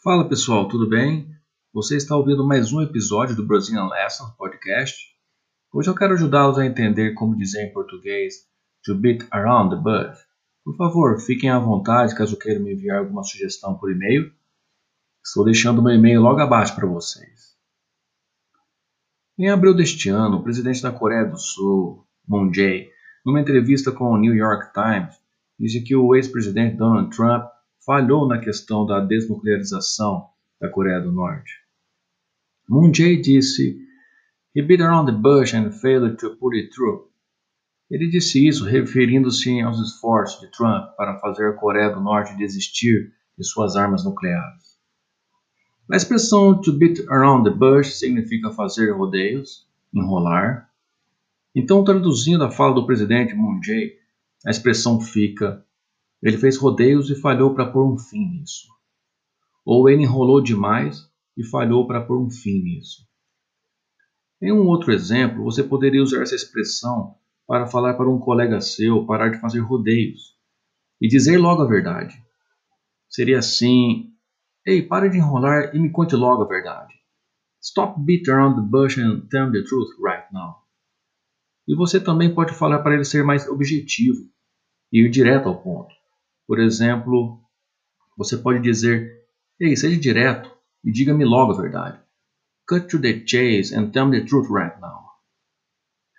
Fala pessoal, tudo bem? Você está ouvindo mais um episódio do Brazilian Lessons Podcast. Hoje eu quero ajudá-los a entender como dizer em português to beat around the bush. Por favor, fiquem à vontade caso queiram me enviar alguma sugestão por e-mail. Estou deixando meu e-mail logo abaixo para vocês. Em abril deste ano, o presidente da Coreia do Sul, Moon Jae, numa entrevista com o New York Times, disse que o ex-presidente Donald Trump falhou na questão da desnuclearização da Coreia do Norte. Moon Jae disse: He beat around the bush and failed to put it through. Ele disse isso referindo-se aos esforços de Trump para fazer a Coreia do Norte desistir de suas armas nucleares. A expressão to beat around the bush significa fazer rodeios, enrolar. Então, traduzindo a fala do presidente Moon Jae, a expressão fica ele fez rodeios e falhou para pôr um fim nisso. Ou ele enrolou demais e falhou para pôr um fim nisso. Em um outro exemplo, você poderia usar essa expressão para falar para um colega seu parar de fazer rodeios e dizer logo a verdade. Seria assim: Ei, pare de enrolar e me conte logo a verdade. Stop beating around the bush and tell the truth right now. E você também pode falar para ele ser mais objetivo e ir direto ao ponto. Por exemplo, você pode dizer: Ei, seja direto e diga-me logo a verdade. Cut to the chase and tell me the truth right now.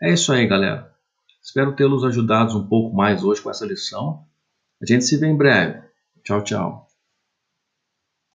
É isso aí, galera. Espero tê-los ajudado um pouco mais hoje com essa lição. A gente se vê em breve. Tchau, tchau.